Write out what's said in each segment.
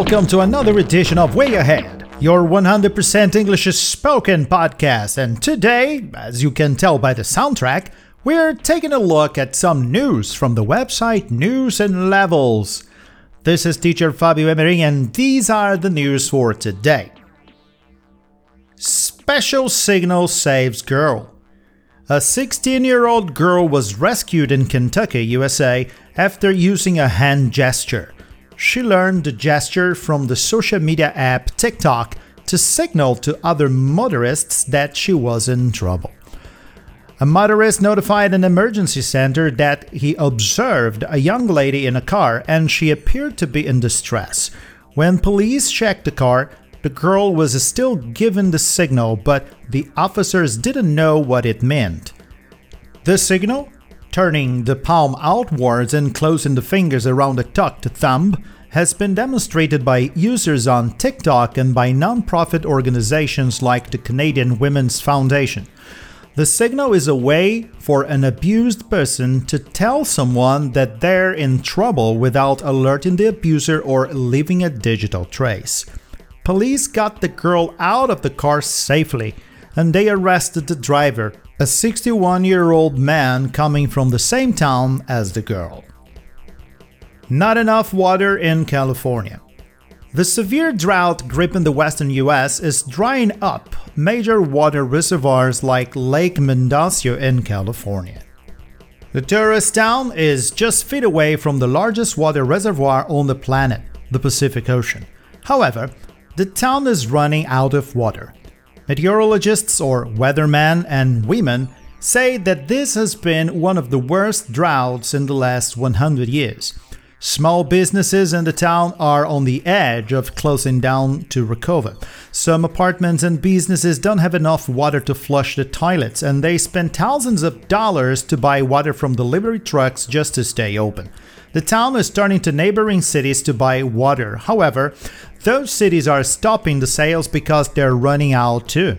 welcome to another edition of Way Ahead, your 100% English spoken podcast. And today, as you can tell by the soundtrack, we're taking a look at some news from the website News in Levels. This is teacher Fabio Emery, and these are the news for today. Special signal saves girl. A 16 year old girl was rescued in Kentucky, USA, after using a hand gesture. She learned the gesture from the social media app TikTok to signal to other motorists that she was in trouble. A motorist notified an emergency center that he observed a young lady in a car and she appeared to be in distress. When police checked the car, the girl was still given the signal, but the officers didn't know what it meant. The signal, turning the palm outwards and closing the fingers around the tucked thumb, has been demonstrated by users on TikTok and by non-profit organizations like the Canadian Women's Foundation. The signal is a way for an abused person to tell someone that they're in trouble without alerting the abuser or leaving a digital trace. Police got the girl out of the car safely and they arrested the driver, a 61 year old man coming from the same town as the girl. Not enough water in California. The severe drought gripping the western US is drying up major water reservoirs like Lake Mendocino in California. The tourist town is just feet away from the largest water reservoir on the planet, the Pacific Ocean. However, the town is running out of water. Meteorologists or weathermen and women say that this has been one of the worst droughts in the last 100 years. Small businesses in the town are on the edge of closing down to recover. Some apartments and businesses don't have enough water to flush the toilets, and they spend thousands of dollars to buy water from delivery trucks just to stay open. The town is turning to neighboring cities to buy water. However, those cities are stopping the sales because they're running out too.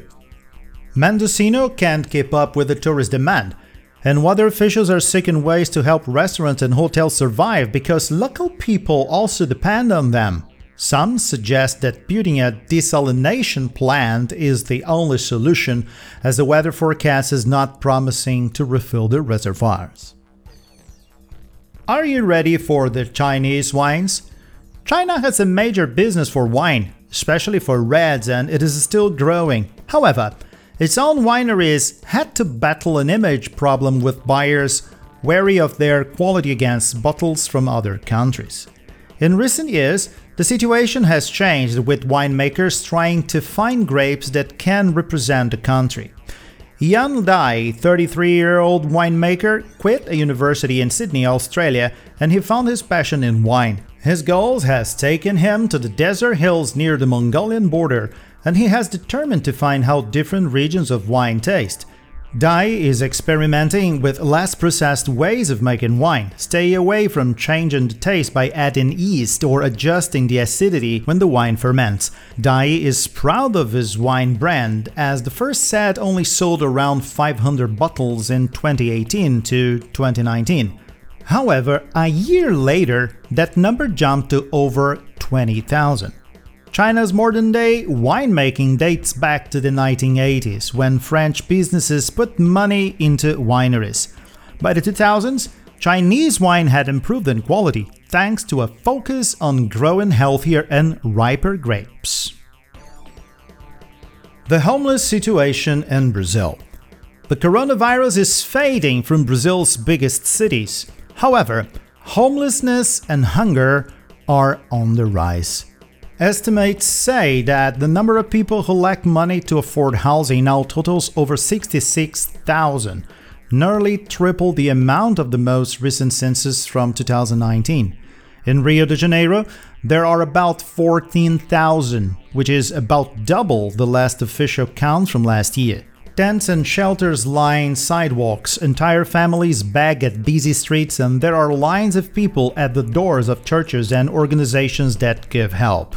Mendocino can't keep up with the tourist demand, and water officials are seeking ways to help restaurants and hotels survive because local people also depend on them. Some suggest that building a desalination plant is the only solution, as the weather forecast is not promising to refill the reservoirs. Are you ready for the Chinese wines? China has a major business for wine, especially for reds, and it is still growing. However, its own wineries had to battle an image problem with buyers wary of their quality against bottles from other countries. In recent years, the situation has changed with winemakers trying to find grapes that can represent the country. Yan Dai, 33 year old winemaker, quit a university in Sydney, Australia, and he found his passion in wine. His goals has taken him to the desert hills near the Mongolian border and he has determined to find how different regions of wine taste. Dai is experimenting with less processed ways of making wine. Stay away from changing the taste by adding yeast or adjusting the acidity when the wine ferments. Dai is proud of his wine brand, as the first set only sold around 500 bottles in 2018 to 2019. However, a year later, that number jumped to over 20,000. China's modern day winemaking dates back to the 1980s, when French businesses put money into wineries. By the 2000s, Chinese wine had improved in quality thanks to a focus on growing healthier and riper grapes. The homeless situation in Brazil. The coronavirus is fading from Brazil's biggest cities. However, homelessness and hunger are on the rise. Estimates say that the number of people who lack money to afford housing now totals over 66,000, nearly triple the amount of the most recent census from 2019. In Rio de Janeiro, there are about 14,000, which is about double the last official count from last year. Tents and shelters line sidewalks, entire families beg at busy streets, and there are lines of people at the doors of churches and organizations that give help.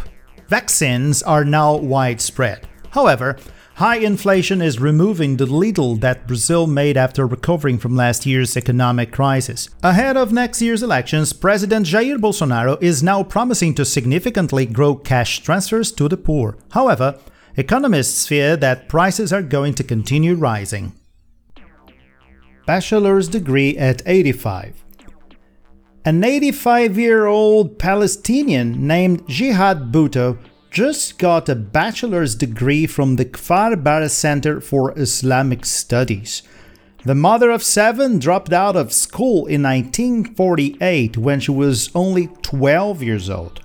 Vaccines are now widespread. However, High inflation is removing the little that Brazil made after recovering from last year's economic crisis. Ahead of next year's elections, President Jair Bolsonaro is now promising to significantly grow cash transfers to the poor. However, economists fear that prices are going to continue rising. Bachelor's degree at 85. An 85 year old Palestinian named Jihad Bhutto just got a bachelor's degree from the Kfar Bara Center for Islamic Studies. The mother of seven dropped out of school in 1948 when she was only 12 years old.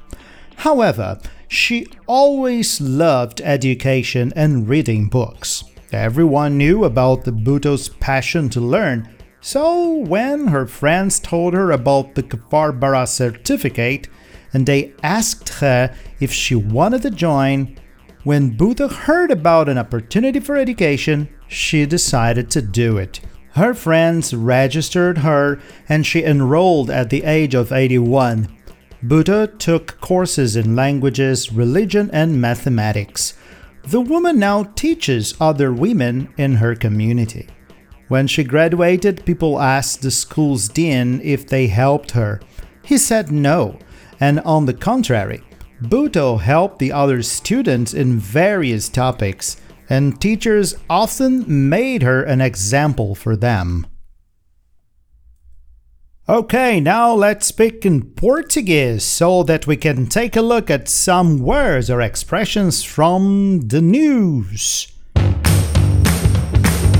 However, she always loved education and reading books. Everyone knew about the Bhutto's passion to learn, so, when her friends told her about the Kfar Bara certificate and they asked her if she wanted to join, when Bhutto heard about an opportunity for education, she decided to do it. Her friends registered her and she enrolled at the age of 81. Bhutto took courses in languages, religion, and mathematics. The woman now teaches other women in her community. When she graduated, people asked the school's dean if they helped her. He said no, and on the contrary, Bhutto helped the other students in various topics, and teachers often made her an example for them. Okay, now let's speak in Portuguese so that we can take a look at some words or expressions from the news.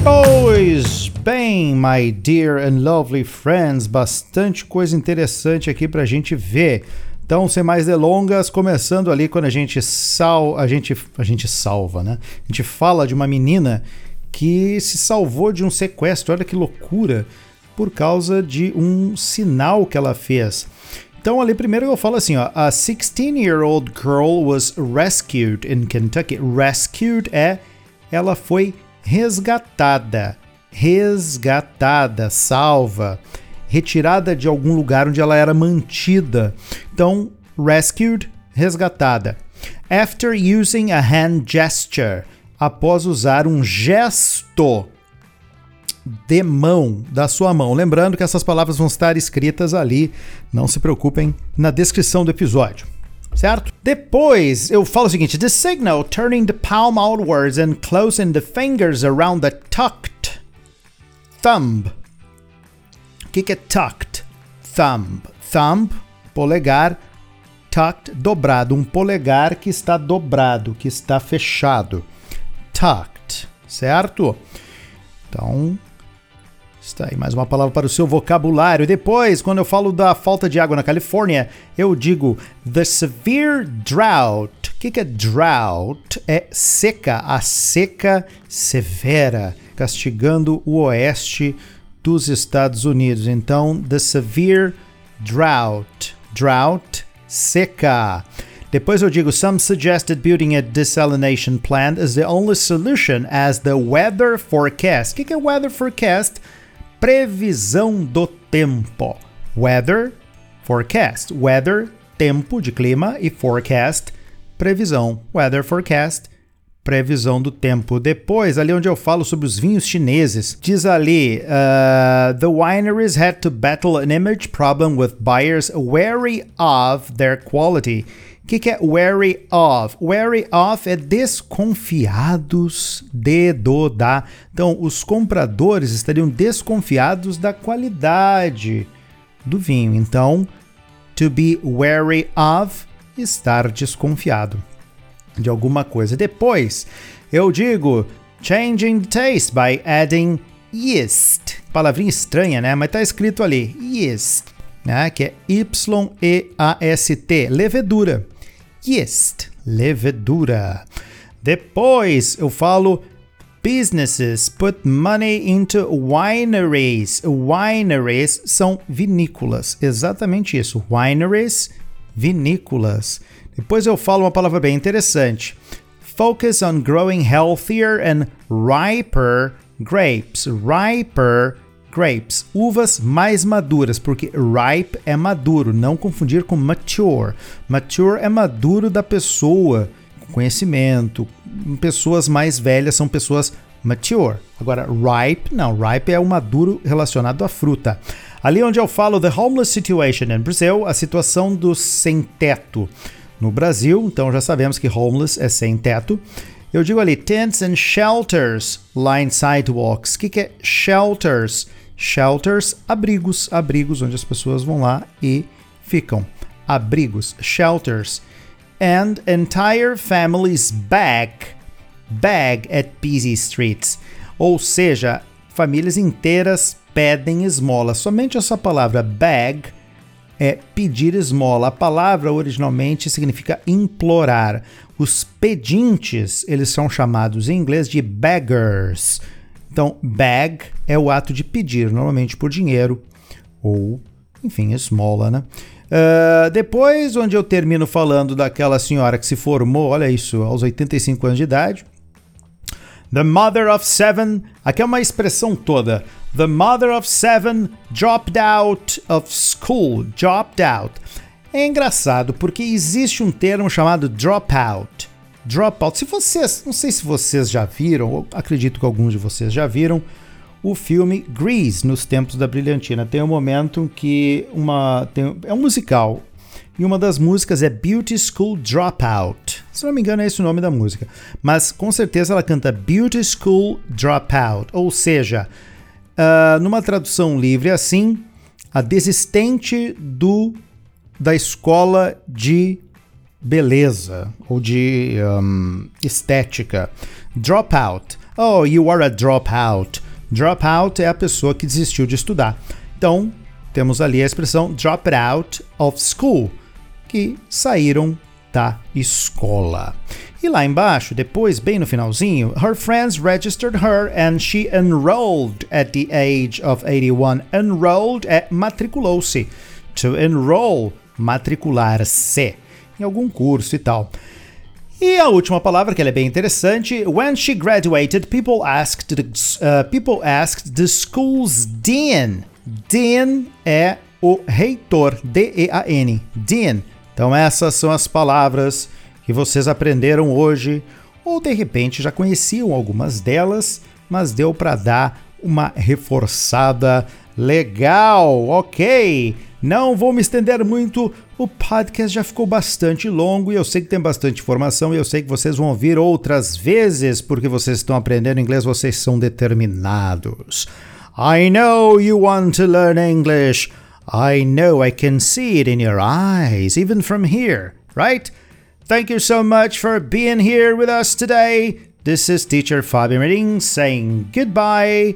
Pois bem, my dear and lovely friends, bastante coisa interessante aqui para a gente ver. Então, sem mais delongas, começando ali quando a gente sal, a gente a gente salva, né? A gente fala de uma menina que se salvou de um sequestro. Olha que loucura! Por causa de um sinal que ela fez. Então, ali primeiro eu falo assim, ó, a 16-year-old girl was rescued in Kentucky. Rescued é ela foi resgatada, resgatada, salva, retirada de algum lugar onde ela era mantida. Então, rescued, resgatada. After using a hand gesture, após usar um gesto de mão, da sua mão. Lembrando que essas palavras vão estar escritas ali, não se preocupem, na descrição do episódio certo? Depois eu falo o seguinte: the signal turning the palm outwards and closing the fingers around the tucked thumb. O que, que é tucked? Thumb. Thumb, polegar, tucked, dobrado. Um polegar que está dobrado, que está fechado. Tucked, certo? Então, Está aí mais uma palavra para o seu vocabulário. Depois, quando eu falo da falta de água na Califórnia, eu digo the severe drought. O que, é drought? É seca, a seca severa, castigando o oeste dos Estados Unidos. Então, the severe drought. Drought, seca. Depois eu digo, some suggested building a desalination plant is the only solution as the weather forecast. O que é weather forecast? Previsão do tempo. Weather, forecast. Weather, tempo de clima e forecast, previsão. Weather forecast, previsão do tempo. Depois, ali onde eu falo sobre os vinhos chineses, diz ali: uh, The wineries had to battle an image problem with buyers wary of their quality que, que é wary of? Wary of é desconfiados de, do, da. Então, os compradores estariam desconfiados da qualidade do vinho. Então, to be wary of, estar desconfiado de alguma coisa. Depois, eu digo changing taste by adding yeast. Palavrinha estranha, né? Mas tá escrito ali, yeast, né? Que é Y-E-A-S-T, levedura yeast, levedura. Depois eu falo businesses put money into wineries. Wineries são vinícolas, exatamente isso. Wineries, vinícolas. Depois eu falo uma palavra bem interessante. Focus on growing healthier and riper grapes. Riper grapes, uvas mais maduras, porque ripe é maduro, não confundir com mature. Mature é maduro da pessoa, conhecimento, pessoas mais velhas são pessoas mature. Agora, ripe, não, ripe é o maduro relacionado à fruta. Ali onde eu falo the homeless situation in Brazil, a situação do sem teto. No Brasil, então já sabemos que homeless é sem teto. Eu digo ali tents and shelters line sidewalks. O que, que é shelters? Shelters, abrigos, abrigos onde as pessoas vão lá e ficam. Abrigos, shelters. And entire families bag, bag at busy streets. Ou seja, famílias inteiras pedem esmola. Somente essa palavra bag é pedir esmola. A palavra originalmente significa implorar. Os pedintes, eles são chamados em inglês de beggars. Então, bag é o ato de pedir, normalmente por dinheiro ou, enfim, esmola, né? Uh, depois, onde eu termino falando daquela senhora que se formou, olha isso, aos 85 anos de idade. The mother of seven, aqui é uma expressão toda. The mother of seven dropped out of school. Dropped out. É engraçado porque existe um termo chamado dropout. Dropout. Se vocês, não sei se vocês já viram, acredito que alguns de vocês já viram, o filme Grease, nos tempos da brilhantina. Tem um momento que uma. Tem, é um musical. E uma das músicas é Beauty School Dropout. Se não me engano, é esse o nome da música. Mas com certeza ela canta Beauty School Dropout. Ou seja, uh, numa tradução livre assim, a desistente do da escola de beleza ou de um, estética. Dropout. Oh, you are a dropout. Dropout é a pessoa que desistiu de estudar. Então, temos ali a expressão drop out of school, que saíram da escola. E lá embaixo, depois, bem no finalzinho, her friends registered her and she enrolled at the age of 81. Enrolled é matriculou-se. To enroll, matricular-se em algum curso e tal. E a última palavra, que é bem interessante, when she graduated, people asked the, uh, people asked the school's dean. Dean é o reitor, D-E-A-N, dean. Então essas são as palavras que vocês aprenderam hoje, ou de repente já conheciam algumas delas, mas deu para dar uma reforçada legal, ok? Não vou me estender muito, o podcast já ficou bastante longo e eu sei que tem bastante informação e eu sei que vocês vão ouvir outras vezes porque vocês estão aprendendo inglês, vocês são determinados. I know you want to learn English. I know I can see it in your eyes, even from here, right? Thank you so much for being here with us today. This is teacher Fabio Medin saying goodbye